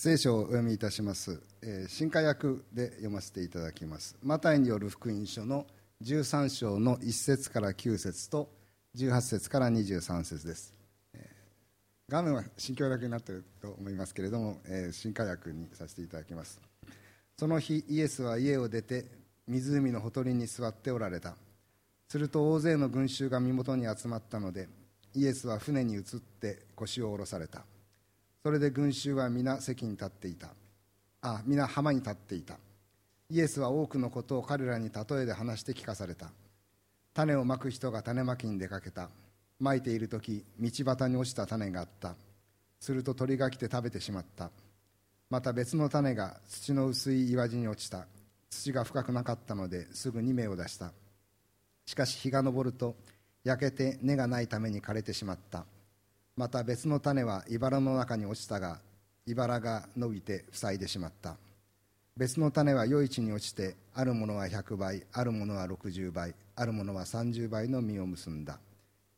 聖書をお読みいたします、えー新化訳で読ませていただきます。マタイによる福音書の13章の1節から9節と18節から23節です、えー画面は新教訳になっていると思いますけれども、えー新化訳にさせていただきます。その日イエスは家を出て湖のほとりに座っておられた。すると大勢の群衆が身元に集まったのでイエスは船に移って腰を下ろされた。それで群衆は皆席に立っていた。あ皆浜に立っていた。イエスは多くのことを彼らに例えで話して聞かされた。種をまく人が種まきに出かけた。まいている時道端に落ちた種があった。すると鳥が来て食べてしまった。また別の種が土の薄い岩地に落ちた。土が深くなかったのですぐに芽を出した。しかし日が昇ると焼けて根がないために枯れてしまった。また別の種は茨の中に落ちたが茨が伸びて塞いでしまった。別の種は余市に落ちてあるものは100倍あるものは60倍あるものは30倍の実を結んだ。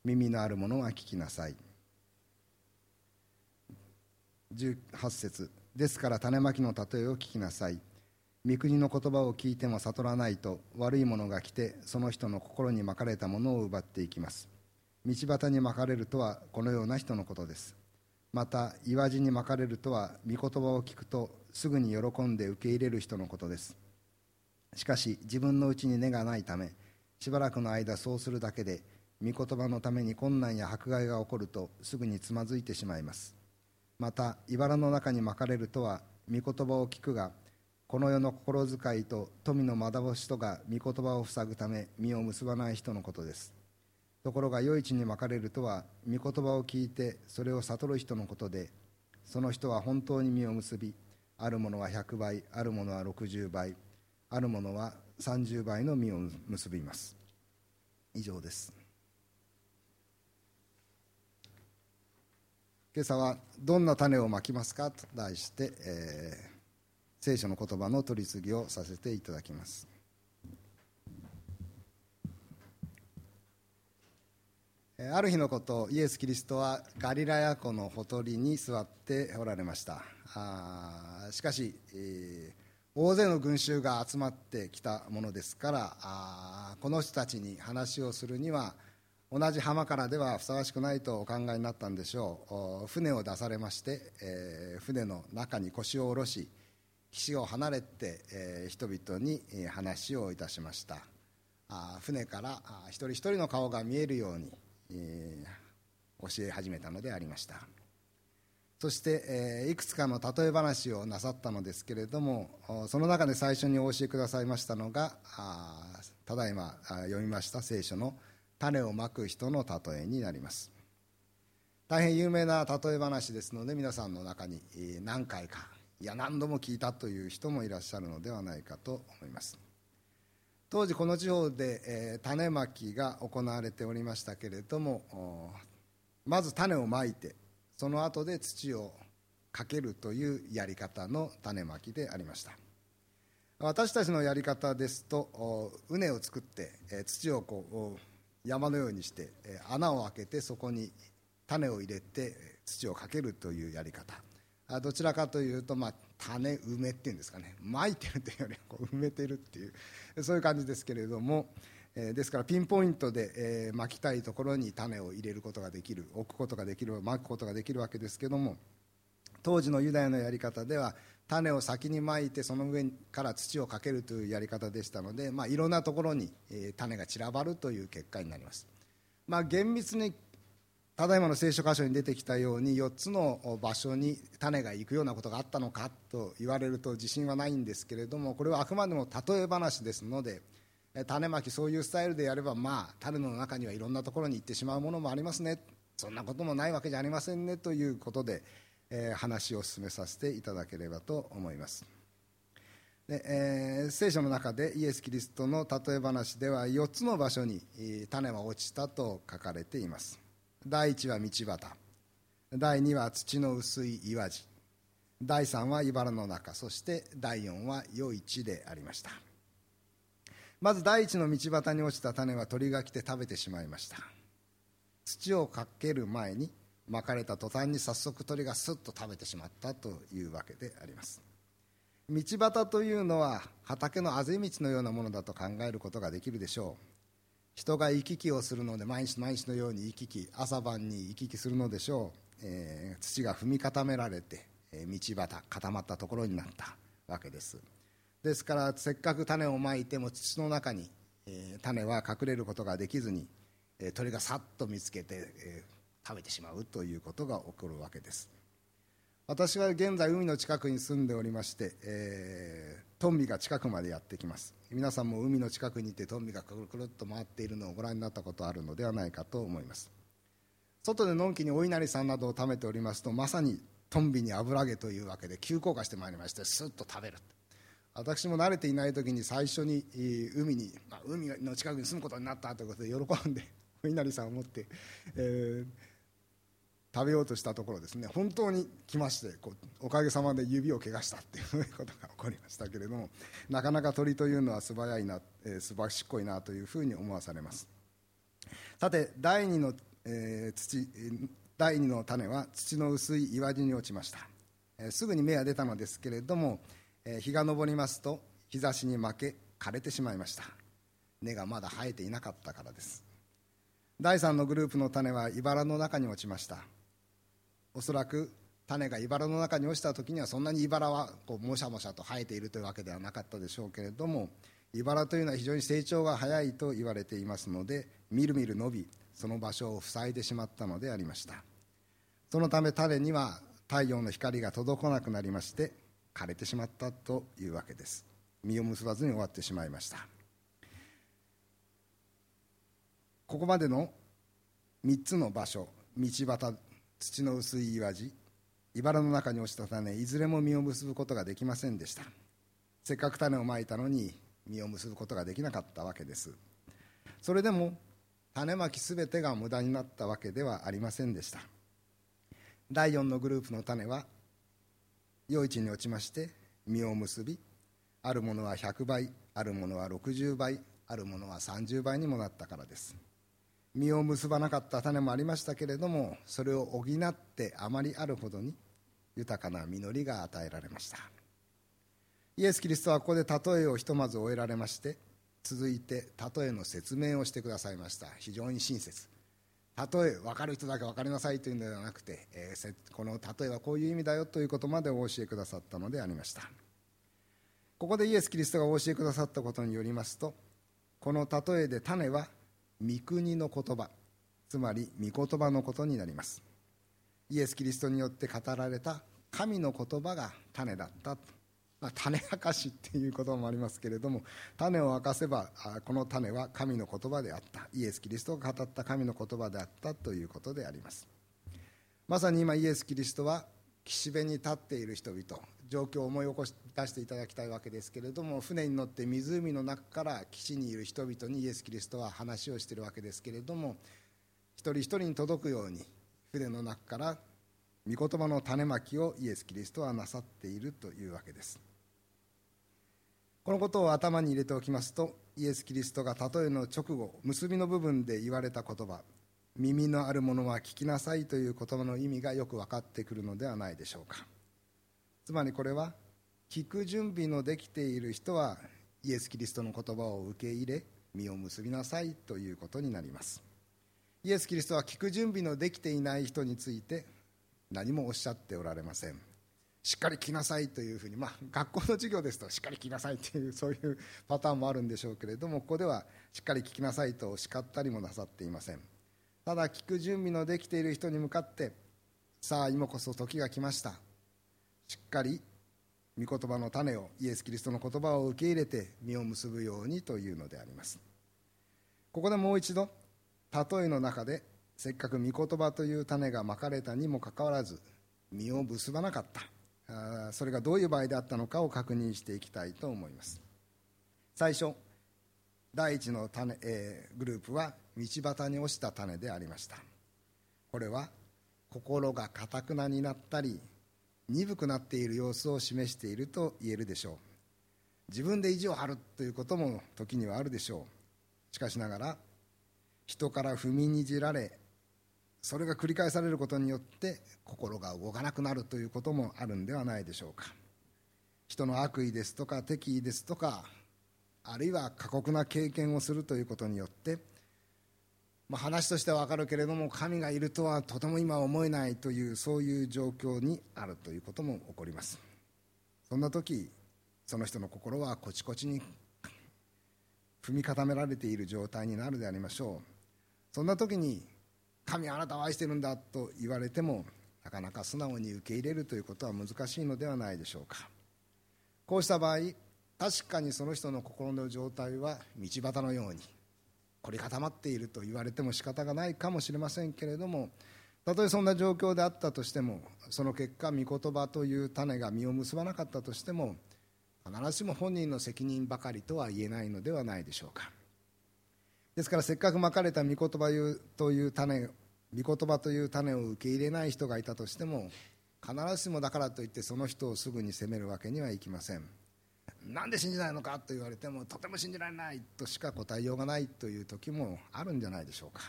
耳のあるものは聞きなさい。18節。ですから種まきの例えを聞きなさい。御国の言葉を聞いても悟らないと悪いものが来てその人の心にまかれたものを奪っていきます。道端にまかれるとはこのような人のことです。また岩地にまかれるとは御言葉を聞くとすぐに喜んで受け入れる人のことです。しかし自分のうちに根がないためしばらくの間そうするだけで御言葉のために困難や迫害が起こるとすぐにつまずいてしまいます。また茨の中にまかれるとは御言葉を聞くがこの世の心遣いと富の惑しとが御言葉を塞ぐため実を結ばない人のことです。ところが余市にまかれるとは御言葉を聞いてそれを悟る人のことでその人は本当に実を結びあるものは100倍あるものは60倍あるものは30倍の実を結びます以上です今朝は「どんな種をまきますか?」と題して、えー聖書の言葉の取り次ぎをさせていただきますえーある日のことイエス・キリストはガリラヤ湖のほとりに座っておられました。あしかし、えー大勢の群衆が集まってきたものですからあこの人たちに話をするには同じ浜からではふさわしくないとお考えになったんでしょう。船を出されまして、えー船の中に腰を下ろし岸を離れて、えー人々に話をいたしました。あ船からあ一人一人の顔が見えるように、えー教え始めたのでありました。そして、えーいくつかの例え話をなさったのですけれどもその中で最初にお教えくださいましたのがただいま読みました聖書の種をまく人の例えになります。大変有名な例え話ですので皆さんの中に何回かいや何度も聞いたという人もいらっしゃるのではないかと思います。当時この地方で、えー種まきが行われておりましたけれどもまず種をまいてその後で土をかけるというやり方の種まきでありました。私たちのやり方ですと畝を作って、えー土をこう山のようにして、えー穴を開けてそこに種を入れて土をかけるというやり方。どちらかというと、まあ、種埋めっていうんですかね。まいてるというよりこう埋めてるっていうそういう感じですけれども、えーですからピンポイントで、えーまきたいところに種を入れることができる置くことができるまくことができるわけですけども当時のユダヤのやり方では種を先にまいてその上から土をかけるというやり方でしたので、まあ、いろんなところに、えー種が散らばるという結果になります、まあ、厳密にただいまの聖書箇所に出てきたように4つの場所に種が行くようなことがあったのかと言われると自信はないんですけれどもこれはあくまでも例え話ですので種まきそういうスタイルでやればまあ種の中にはいろんなところに行ってしまうものもありますね。そんなこともないわけじゃありませんねということで、えー話を進めさせていただければと思います。で、えー聖書の中でイエス・キリストの例え話では4つの場所に種は落ちたと書かれています。第1は道端。第2は土の薄い岩地。第3は茨の中。そして第4は余市でありました。まず第一の道端に落ちた種は鳥が来て食べてしまいました。土をかける前にまかれた途端に早速鳥がスッと食べてしまったというわけであります。道端というのは畑のあぜ道のようなものだと考えることができるでしょう。人が行き来をするので毎日毎日のように行き来朝晩に行き来するのでしょう、えー、土が踏み固められて、えー、道端固まったところになったわけです。ですからせっかく種をまいても土の中に、えー、種は隠れることができずに、えー、鳥がさっと見つけて、えー、食べてしまうということが起こるわけです。私は現在海の近くに住んでおりまして、えー、トンビが近くまでやってきます。皆さんも海の近くにいてトンビがくるくるっと回っているのをご覧になったことあるのではないかと思います。外でのんきにお稲荷さんなどを食べておりますとまさにトンビに油揚げというわけで急降下してまいりましてスッと食べる。私も慣れていない時に最初に海に、まあ、海の近くに住むことになったということで喜んでお稲荷さんを持って、えー、食べようとしたところですね本当に来ましてこうおかげさまで指を怪我したっていうことが起こりましたけれどもなかなか鳥というのは素早いな、えー、素晴らしっこいなというふうに思わされます。さて第二の、えー、土第二の種は土の薄い岩地に落ちました、えー、すぐに芽が出たのですけれども日が昇りますと日差しに負け枯れてしまいました。根がまだ生えていなかったからです。第3のグループの種は茨の中に落ちました。おそらく種が茨の中に落ちた時にはそんなに茨はこうもしゃもしゃと生えているというわけではなかったでしょうけれども茨というのは非常に成長が早いと言われていますのでみるみる伸びその場所を塞いでしまったのでありました。そのため種には太陽の光が届かなくなりまして枯れてしまったというわけです。実を結ばずに終わってしまいました。ここまでの3つの場所道端土の薄い岩地茨の中に落ちた種いずれも実を結ぶことができませんでした。せっかく種をまいたのに実を結ぶことができなかったわけです。それでも種まきすべてが無駄になったわけではありませんでした。第4のグループの種は余市に落ちまして実を結びあるものは100倍あるものは60倍あるものは30倍にもなったからです。実を結ばなかった種もありましたけれどもそれを補ってあまりあるほどに豊かな実りが与えられました。イエス・キリストはここで例えをひとまず終えられまして続いて例えの説明をしてくださいました。非常に親切。例え分かる人だけ分かりなさいというのではなくて、えー、この例えはこういう意味だよということまでお教えくださったのでありました。ここでイエス・キリストがお教えくださったことによりますとこの例えで種は御国の言葉つまり御言葉のことになります。イエス・キリストによって語られた神の言葉が種だった。まあ、種明かしっていう言葉もありますけれども種を明かせばこの種は神の言葉であった。イエス・キリストが語った神の言葉であったということであります。まさに今イエス・キリストは岸辺に立っている人々状況を思い起こし出していただきたいわけですけれども船に乗って湖の中から岸にいる人々にイエス・キリストは話をしているわけですけれども一人一人に届くように船の中から御言葉の種まきをイエス・キリストはなさっているというわけです。このことを頭に入れておきますとイエス・キリストが例えの直後結びの部分で言われた言葉耳のあるものは聞きなさいという言葉の意味がよく分かってくるのではないでしょうか。つまりこれは聞く準備のできている人はイエス・キリストの言葉を受け入れ実を結びなさいということになります。イエス・キリストは聞く準備のできていない人について何もおっしゃっておられません。しっかり来なさいというふうに、まあ、学校の授業ですとしっかり来なさいというそういうパターンもあるんでしょうけれどもここではしっかり聞きなさいと叱ったりもなさっていません。ただ聞く準備のできている人に向かってさあ今こそ時が来ました。しっかり御言葉の種をイエス・キリストの言葉を受け入れて実を結ぶようにというのであります。ここでもう一度例えの中でせっかく御言葉という種がまかれたにもかかわらず実を結ばなかった。それがどういう場合であったのかを確認していきたいと思います。最初第一の種、えー、グループは道端に落ちた種でありました。これは心がかたくなになったり鈍くなっている様子を示していると言えるでしょう。自分で意地を張るということも時にはあるでしょう。しかしながら人から踏みにじられそれが繰り返されることによって心が動かなくなるということもあるんではないでしょうか。人の悪意ですとか敵意ですとかあるいは過酷な経験をするということによってまあ、話としては分かるけれども神がいるとはとても今思えないというそういう状況にあるということも起こります。そんな時その人の心はこちこちに踏み固められている状態になるでありましょう。そんな時に神あなたを愛してるんだと言われてもなかなか素直に受け入れるということは難しいのではないでしょうか。こうした場合確かにその人の心の状態は道端のように凝り固まっていると言われても仕方がないかもしれませんけれどもたとえそんな状況であったとしてもその結果御言葉という種が実を結ばなかったとしても必ずしも本人の責任ばかりとは言えないのではないでしょうか。ですからせっかくまかれた御言葉という種御言葉という種を受け入れない人がいたとしても必ずしもだからといってその人をすぐに責めるわけにはいきません。なんで信じないのか？と言われてもとても信じられない？としか答えようがないという時もあるんじゃないでしょうか。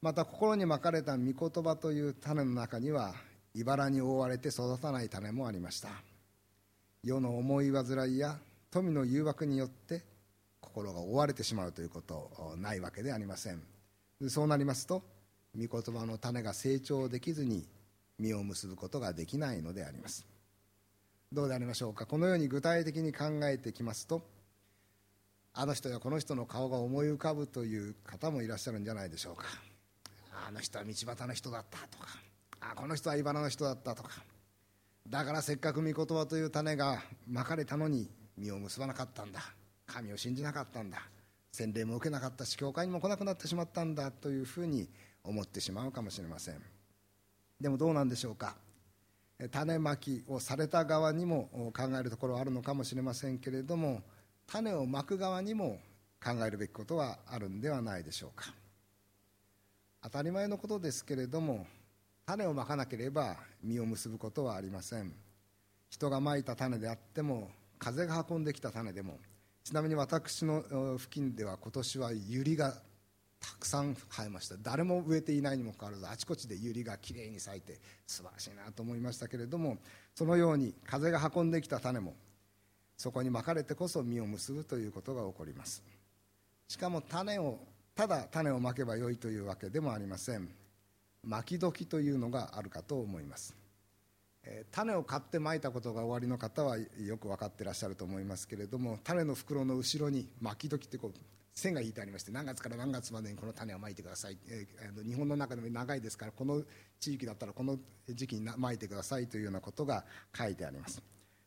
また心にまかれた御言葉という種の中には茨に覆われて育たない種もありました。世の思い煩いや富の誘惑によって心が覆われてしまうということないわけでありません。そうなりますと御言葉の種が成長できずに実を結ぶことができないのであります。どうでありましょうか。このように具体的に考えてきますとあの人やこの人の顔が思い浮かぶという方もいらっしゃるんじゃないでしょうか。あの人は道端の人だったとかあこの人は茨の人だったとか。だからせっかく御言葉という種がまかれたのに実を結ばなかったんだ。神を信じなかったんだ。洗礼も受けなかったし教会にも来なくなってしまったんだというふうに思ってしまうかもしれません。でもどうなんでしょうか。種まきをされた側にも考えるところはあるのかもしれませんけれども種をまく側にも考えるべきことはあるんではないでしょうか。当たり前のことですけれども種をまかなければ実を結ぶことはありません。人がまいた種であっても風が運んできた種でもちなみに私の付近では今年はユリがたくさん生えました。誰も植えていないにもかかわらずあちこちでユリがきれいに咲いて素晴らしいなと思いましたけれどもそのように風が運んできた種もそこにまかれてこそ実を結ぶということが起こります。しかも種をただ種をまけばよいというわけでもありません。まき時というのがあるかと思います、種を買ってまいたことが終わりの方はよく分かってらっしゃると思いますけれども種の袋の後ろにまき時ってこう線が引いてありまして何月から何月までにこの種をまいてください、えー、日本の中でも長いですからこの地域だったらこの時期にまいてくださいというようなことが書いてあります。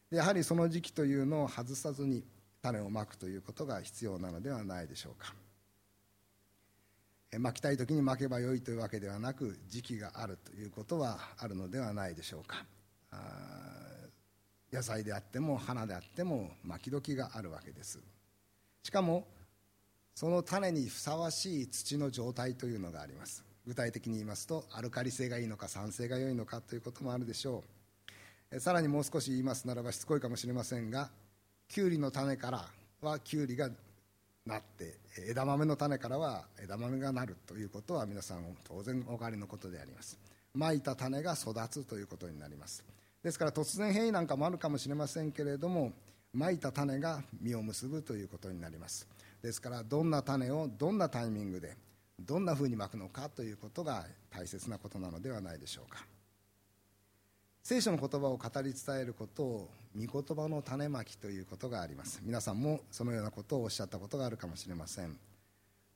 でやはりその時期というのを外さずに種をまくということが必要なのではないでしょうか。まきたい時にまけばよいというわけではなく時期があるということはあるのではないでしょうか。野菜であっても花であってもまき時があるわけです。しかもその種にふさわしい土の状態というのがあります。具体的に言いますとアルカリ性がいいのか酸性が良いのかということもあるでしょう。さらにもう少し言いますならばしつこいかもしれませんがきゅうりの種からはきゅうりがなって枝豆の種からは枝豆がなるということは皆さん当然お分かりのことであります。まいた種が育つということになります。ですから突然変異なんかもあるかもしれませんけれどもまいた種が実を結ぶということになります。ですからどんな種をどんなタイミングでどんなふうにまくのかということが大切なことなのではないでしょうか。聖書の言葉を語り伝えることを御言葉の種まきということがあります。皆さんもそのようなことをおっしゃったことがあるかもしれません。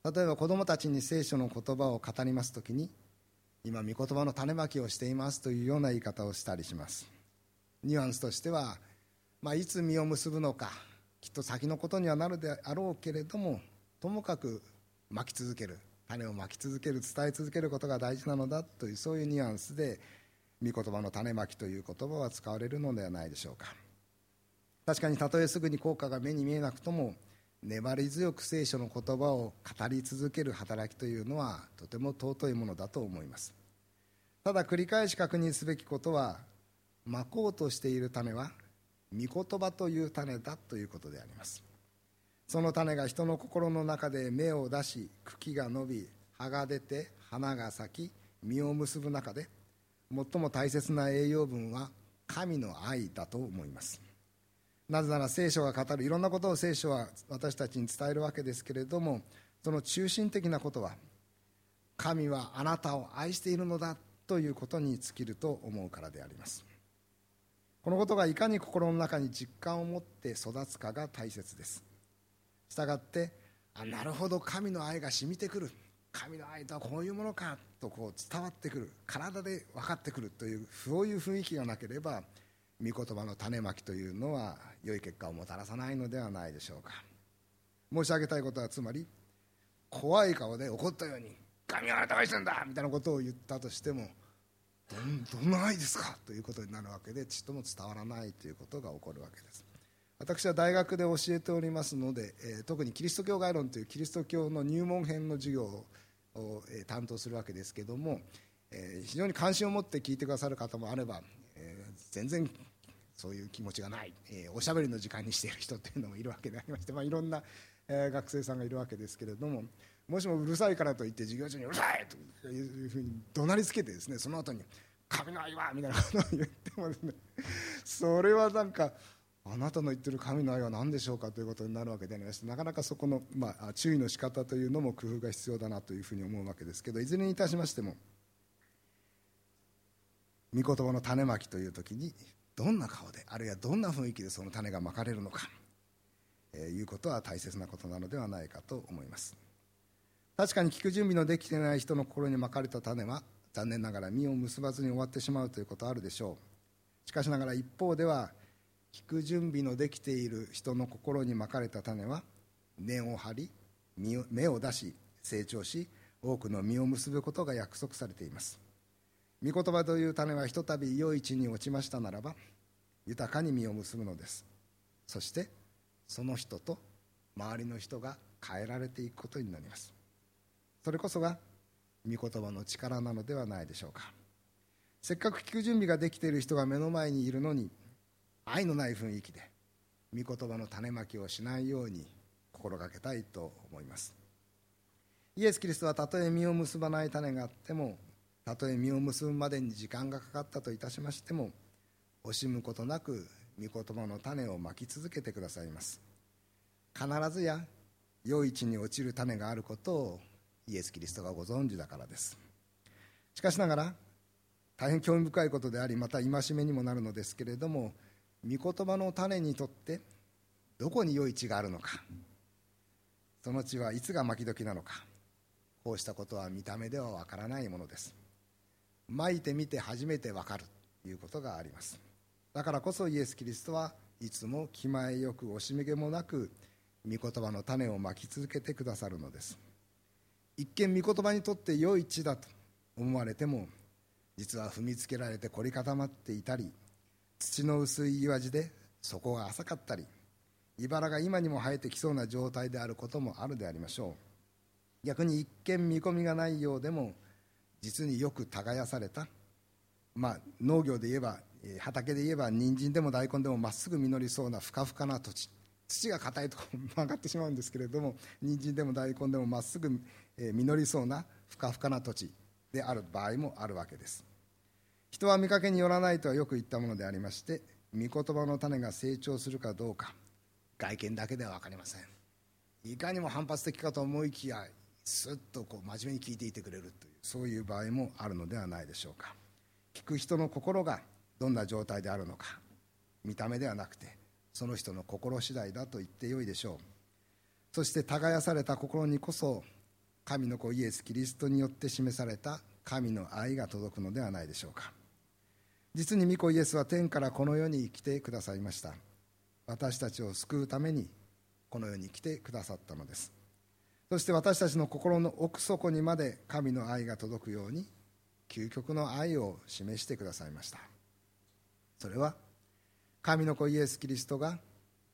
例えば子供たちに聖書の言葉を語ります時に今御言葉の種まきをしていますというような言い方をしたりします。ニュアンスとしては、まあ、いつ実を結ぶのかきっと先のことにはなるであろうけれどもともかく巻き続ける種をまき続ける伝え続けることが大事なのだというそういうニュアンスで御言葉の種まきという言葉は使われるのではないでしょうか。確かにたとえすぐに効果が目に見えなくとも粘り強く聖書の言葉を語り続ける働きというのはとても尊いものだと思います。ただ繰り返し確認すべきことはまこうとしている種は御言葉という種だということであります。その種が人の心の中で芽を出し茎が伸び葉が出て花が咲き実を結ぶ中で最も大切な栄養分は神の愛だと思います。なぜなら聖書が語るいろんなことを聖書は私たちに伝えるわけですけれどもその中心的なことは神はあなたを愛しているのだということに尽きると思うからであります。このことがいかに心の中に実感を持って育つかが大切です。したがってあなるほど神の愛が染みてくる。神の愛とはこういうものかとこう伝わってくる。体で分かってくるというそういう雰囲気がなければ御言葉の種まきというのは良い結果をもたらさないのではないでしょうか。申し上げたいことはつまり怖い顔で怒ったように「神はあなたがしてんだ!」みたいなことを言ったとしてもどんな愛ですか？ということになるわけでちっとも伝わらないということが起こるわけです。私は大学で教えておりますので、え、特にキリスト教概論というキリスト教の入門編の授業を、え担当するわけですけども、え非常に関心を持って聞いてくださる方もあれば、え全然そういう気持ちがない、えおしゃべりの時間にしている人っていうのもいるわけでありまして、まあ、いろんな、え学生さんがいるわけですけれどももしもうるさいからといって授業中に「うるさい!」というふうに怒鳴りつけてですねその後に「神の愛は!」みたいなことを言ってもですねそれはなんかあなたの言ってる神の愛は何でしょうかということになるわけでありましてなかなかそこの、まあ、注意の仕方というのも工夫が必要だなというふうに思うわけですけどいずれにいたしましても御言葉の種まきという時にどんな顔であるいはどんな雰囲気でその種がまかれるのか、えー、いうことは大切なことなのではないかと思います確かに聞く準備のできていない人の心にまかれた種は残念ながら実を結ばずに終わってしまうということはあるでしょう。しかしながら一方では聞く準備のできている人の心にまかれた種は根を張り芽を出し成長し多くの実を結ぶことが約束されています。御言葉という種はひとたび良い地に落ちましたならば豊かに実を結ぶのです。そしてその人と周りの人が変えられていくことになります。それこそが御言葉の力なのではないでしょうか。せっかく聞く準備ができている人が目の前にいるのに愛のない雰囲気で御言葉の種まきをしないように心がけたいと思います。イエス・キリストはたとえ実を結ばない種があってもたとえ実を結ぶまでに時間がかかったといたしましても惜しむことなく御言葉の種をまき続けてくださいます。必ずや良い地に落ちる種があることをイエス・キリストがご存知だからです。しかしながら大変興味深いことでありまた戒めにもなるのですけれども御言葉の種にとってどこに良い地があるのかその地はいつが巻き時なのかこうしたことは見た目ではわからないものです。まいてみて初めてわかるということがあります。だからこそイエス・キリストはいつも気前よく惜しみげもなく御言葉の種をまき続けてくださるのです。一見御言葉にとって良い地だと思われても実は踏みつけられて凝り固まっていたり土の薄い岩地で底が浅かったり茨が今にも生えてきそうな状態であることもあるでありましょう。逆に一見見込みがないようでも実によく耕された、まあ、農業で言えば畑で言えば人参でも大根でもまっすぐ実りそうなふかふかな土地。土が硬いと曲がってしまうんですけれども人参でも大根でもまっすぐ実りそうなふかふかな土地である場合もあるわけです。人は見かけによらないとはよく言ったものでありまして御言葉の種が成長するかどうか外見だけでは分かりません。いかにも反発的かと思いきやすっとこう真面目に聞いていてくれるというそういう場合もあるのではないでしょうか。聞く人の心がどんな状態であるのか見た目ではなくてその人の心次第だと言ってよいでしょう。そして耕された心にこそ神の子イエス・キリストによって示された神の愛が届くのではないでしょうか。実に御子イエスは天からこの世に来てくださいました。私たちを救うためにこの世に来てくださったのです。そして私たちの心の奥底にまで神の愛が届くように究極の愛を示してくださいました。それは神の子イエス・キリストが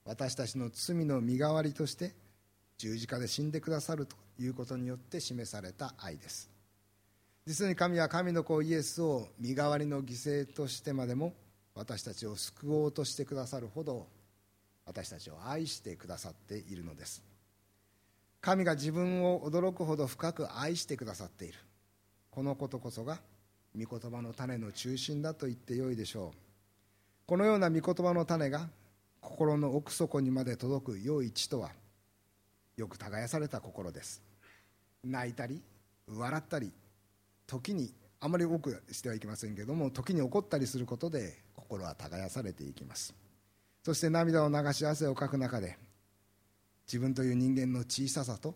私たちの罪の身代わりとして十字架で死んでくださるということによって示された愛です。実に神は神の子イエスを身代わりの犠牲としてまでも私たちを救おうとしてくださるほど私たちを愛してくださっているのです。神が自分を驚くほど深く愛してくださっている。このことこそが御言葉の種の中心だと言ってよいでしょう。このような御言葉の種が心の奥底にまで届く良い地とはよく耕された心です。泣いたり笑ったり時にあまり多くしてはいけませんけども時に怒ったりすることで心は耕されていきます。そして涙を流し汗をかく中で自分という人間の小ささと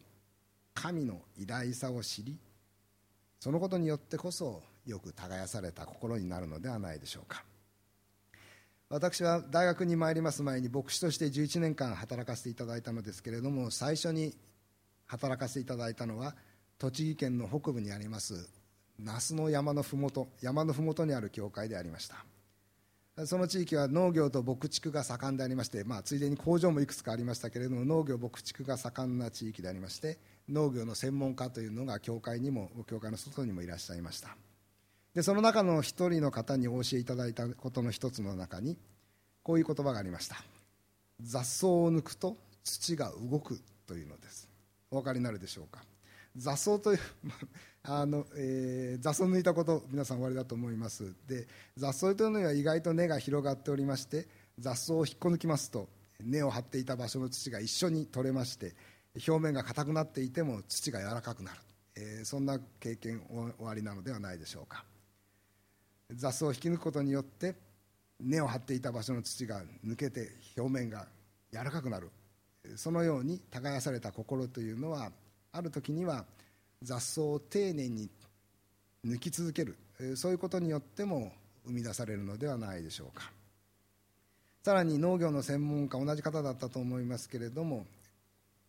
神の偉大さを知りそのことによってこそよく耕された心になるのではないでしょうか。私は大学に参ります前に牧師として11年間働かせていただいたのですけれども最初に働かせていただいたのは栃木県の北部にあります那須の山の麓山の麓にある教会でありました。その地域は農業と牧畜が盛んでありまして、まあ、ついでに工場もいくつかありましたけれども農業牧畜が盛んな地域でありまして農業の専門家というのが教会にも教会の外にもいらっしゃいました。でその中の一人の方にお教えいただいたことの一つの中にこういう言葉がありました。雑草を抜くと土が動くというのです。お分かりになるでしょうか？雑草という あの、えー、雑草抜いたこと皆さんおわりだと思います。で雑草というのは意外と根が広がっておりまして雑草を引っこ抜きますと根を張っていた場所の土が一緒に取れまして表面が硬くなっていても土が柔らかくなる、えー、そんな経験おありなのではないでしょうか。雑草を引き抜くことによって根を張っていた場所の土が抜けて表面が柔らかくなる。そのように耕された心というのはある時には雑草を丁寧に抜き続ける。そういうことによっても生み出されるのではないでしょうか。さらに農業の専門家同じ方だったと思いますけれども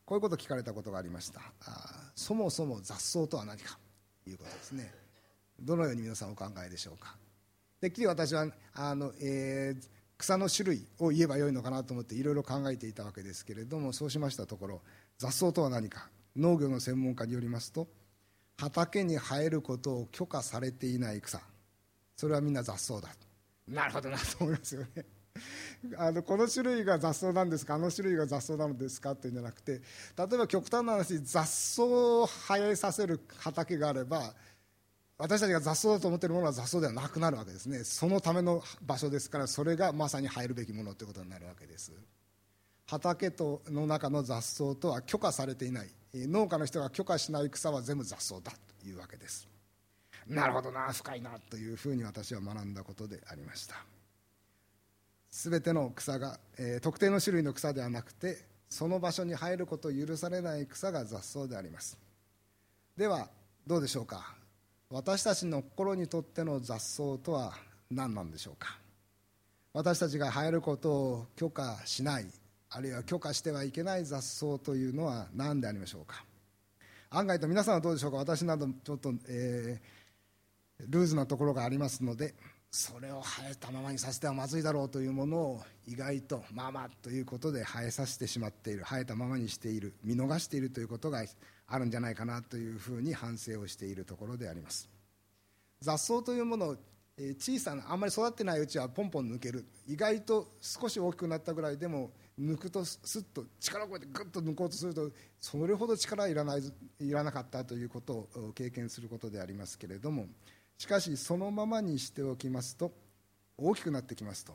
こういうことを聞かれたことがありました。そもそも雑草とは何か。ということですね。どのように皆さんお考えでしょうか。てっきり私はあの、えー、草の種類を言えばよいのかなと思っていろいろ考えていたわけですけれどもそうしましたところ雑草とは何か農業の専門家によりますと畑に生えることを許可されていない草それはみんな雑草だ。なるほどな。と思いますよね。あのこの種類が雑草なんですかあの種類が雑草なのですかっていうんじゃなくて例えば極端な話雑草を生えさせる畑があれば私たちが雑草だと思っているものは雑草ではなくなるわけですね。そのための場所ですからそれがまさに生えるべきものということになるわけです。畑との中の雑草とは許可されていない。農家の人が許可しない草は全部雑草だというわけです。なるほどな深いなというふうに私は学んだことでありました。全ての草が、えー、特定の種類の草ではなくてその場所に生えることを許されない草が雑草であります。ではどうでしょうか？私たちの心にとっての雑草とは何なんでしょうか？私たちが生えることを許可しないあるいは許可してはいけない雑草というのは何でありましょうか？案外と皆さんはどうでしょうか？私などちょっと、えー、ルーズなところがありますのでそれを生えたままにさせてはまずいだろうというものを意外とまあまあということで生えさせてしまっている生えたままにしている見逃しているということがあるんじゃないかなというふうに反省をしているところであります。雑草というものを小さなあんまり育ってないうちはポンポン抜ける。意外と少し大きくなったぐらいでも抜くとスッと力をこうやってグッと抜こうとするとそれほど力はいらないいらなかったということを経験することでありますけれどもしかしそのままにしておきますと大きくなってきますと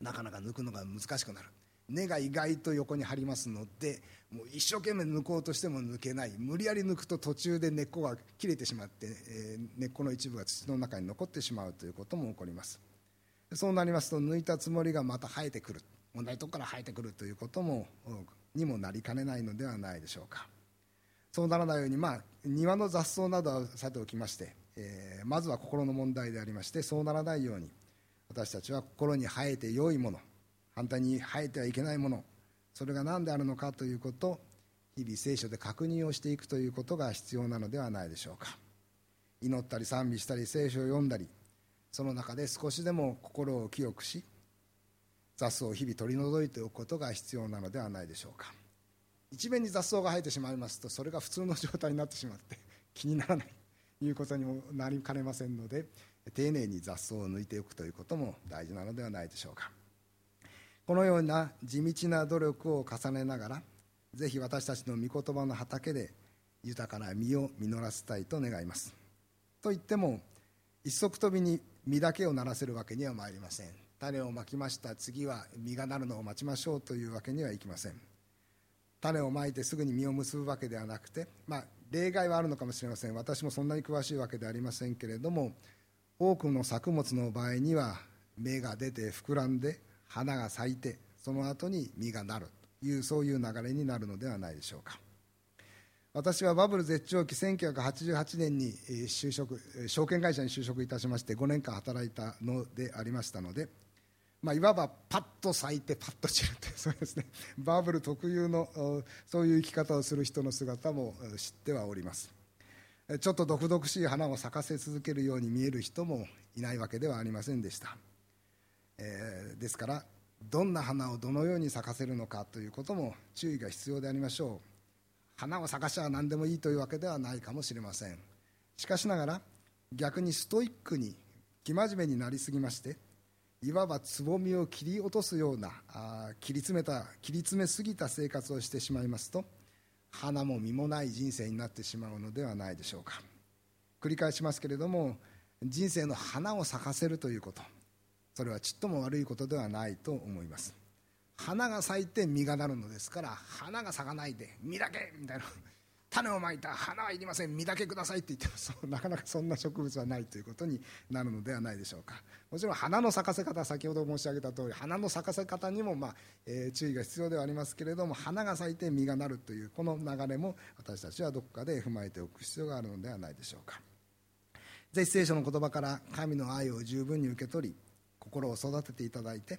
なかなか抜くのが難しくなる。根が意外と横に張りますのでもう一生懸命抜こうとしても抜けない。無理やり抜くと途中で根っこが切れてしまって、えー、根っこの一部が土の中に残ってしまうということも起こります。そうなりますと抜いたつもりがまた生えてくる。同じとこから生えてくるということもにもなりかねないのではないでしょうか。そうならないように、まあ、庭の雑草などはさておきまして、えー、まずは心の問題でありましてそうならないように私たちは心に生えて良いもの反対に生えてはいけないものそれが何であるのかということ日々聖書で確認をしていくということが必要なのではないでしょうか。祈ったり賛美したり聖書を読んだりその中で少しでも心を清くし雑草を日々取り除いておくことが必要なのではないでしょうか。一面に雑草が生えてしまいますとそれが普通の状態になってしまって気にならない。いうことにもなりかねませんので丁寧に雑草を抜いておくということも大事なのではないでしょうか。このような地道な努力を重ねながらぜひ私たちの御言葉の畑で豊かな実を実らせたいと願います。といっても一足飛びに実だけをならせるわけにはまいりません。種をまきました次は実がなるのを待ちましょうというわけにはいきません。種をまいてすぐに実を結ぶわけではなくて、まあ、例外はあるのかもしれません。私もそんなに詳しいわけではありませんけれども多くの作物の場合には芽が出て膨らんで花が咲いてその後に実がなるというそういう流れになるのではないでしょうか。私はバブル絶頂期1988年に就職証券会社に就職いたしまして5年間働いたのでありましたので、まあ、いわばパッと咲いてパッと散るというそうですね。バブル特有のそういう生き方をする人の姿も知ってはおります。ちょっと毒々しい花を咲かせ続けるように見える人もいないわけではありませんでした、えー、ですからどんな花をどのように咲かせるのかということも注意が必要でありましょう。花を咲かしゃ何でもいいというわけではないかもしれません。しかしながら逆にストイックに生真面目になりすぎましていわばつぼみを切り落とすようなあ切り詰めた切り詰めすぎた生活をしてしまいますと花も実もない人生になってしまうのではないでしょうか。繰り返しますけれども人生の花を咲かせるということそれはちっとも悪いことではないと思います。花が咲いて実がなるのですから花が咲かないで実だけみたいな。種をまいた花はいりません。実だけくださいって言っても そうなかなかそんな植物はないということになるのではないでしょうか。もちろん花の咲かせ方先ほど申し上げた通り花の咲かせ方にも、まあえー、注意が必要ではありますけれども花が咲いて実がなるというこの流れも私たちはどこかで踏まえておく必要があるのではないでしょうか。ぜひ聖書の言葉から神の愛を十分に受け取り心を育てていただいて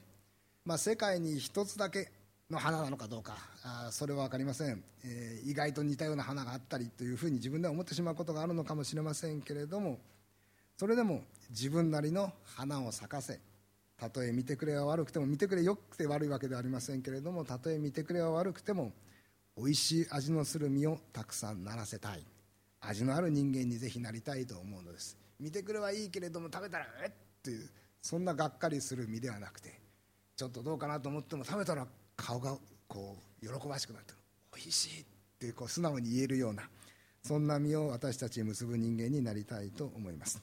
まあ、世界に一つだけの花なのかどうか。あそれは分かりません、えー、意外と似たような花があったりというふうに自分では思ってしまうことがあるのかもしれませんけれどもそれでも自分なりの花を咲かせたとえ見てくれは悪くても見てくれよくて悪いわけではありませんけれどもたとえ見てくれは悪くてもおいしい味のする実をたくさんならせたい。味のある人間にぜひなりたいと思うのです。見てくれはいいけれども食べたらえっというそんながっかりする実ではなくてちょっとどうかなと思っても食べたら顔がこう喜ばしくなっておいしいってこう素直に言えるようなそんな身を私たちに結ぶ人間になりたいと思います。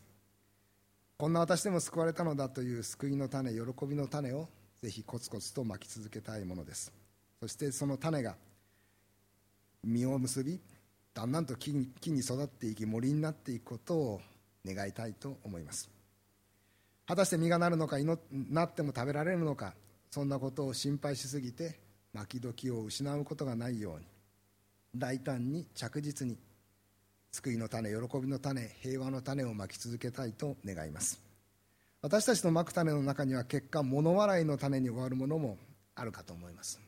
こんな私でも救われたのだという救いの種喜びの種をぜひコツコツとまき続けたいものです。そしてその種が実を結びだんだんと木に木に育っていき森になっていくことを願いたいと思います。果たして実がなるのかなっても食べられるのかそんなことを心配しすぎて巻き時を失うことがないように大胆に着実に救いの種喜びの種平和の種をまき続けたいと願います。私たちのまく種の中には結果物笑いの種に終わるものもあるかと思います、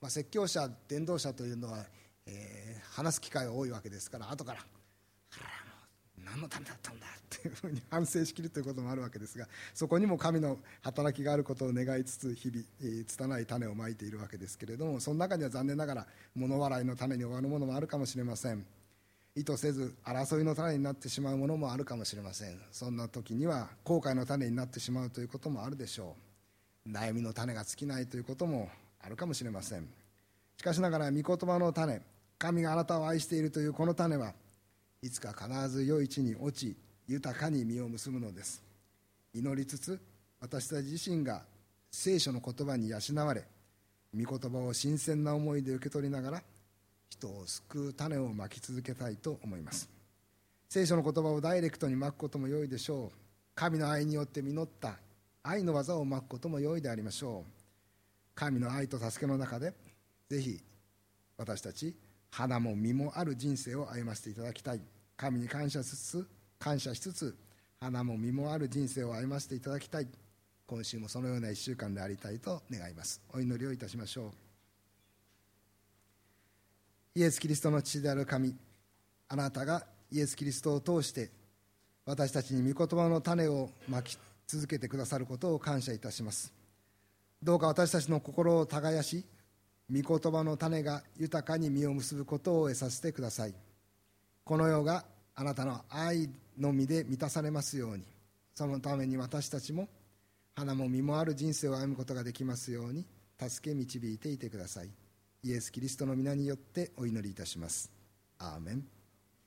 まあ、説教者伝道者というのは、えー、話す機会が多いわけですから後から何のためだったんだっていうふうに反省しきるということもあるわけですがそこにも神の働きがあることを願いつつ日々、拙い種をまいているわけですけれどもその中には残念ながら物笑いの種に終わるものもあるかもしれません。意図せず争いの種になってしまうものもあるかもしれません。そんな時には後悔の種になってしまうということもあるでしょう。悩みの種が尽きないということもあるかもしれません。しかしながら御言葉の種神があなたを愛しているというこの種はいつか必ず良い地に落ち豊かに実を結ぶのです。祈りつつ私たち自身が聖書の言葉に養われ御言葉を新鮮な思いで受け取りながら人を救う種をまき続けたいと思います。聖書の言葉をダイレクトにまくことも良いでしょう。神の愛によって実った愛の技をまくことも良いでありましょう。神の愛と助けの中でぜひ私たち花も実もある人生を歩ませていただきたい。神に感謝しつつ感謝しつつ花も実もある人生を歩ませていただきたい。今週もそのような1週間でありたいと願います。お祈りをいたしましょう。イエス・キリストの父である神あなたがイエス・キリストを通して私たちに御言葉の種をまき続けてくださることを感謝いたします。どうか私たちの心を耕し御言葉の種が豊かに実を結ぶことを得させてください。この世があなたの愛の実で満たされますように。そのために私たちも花も実もある人生を歩むことができますように助け導いていてください。イエス・キリストの皆によってお祈りいたします。アーメン。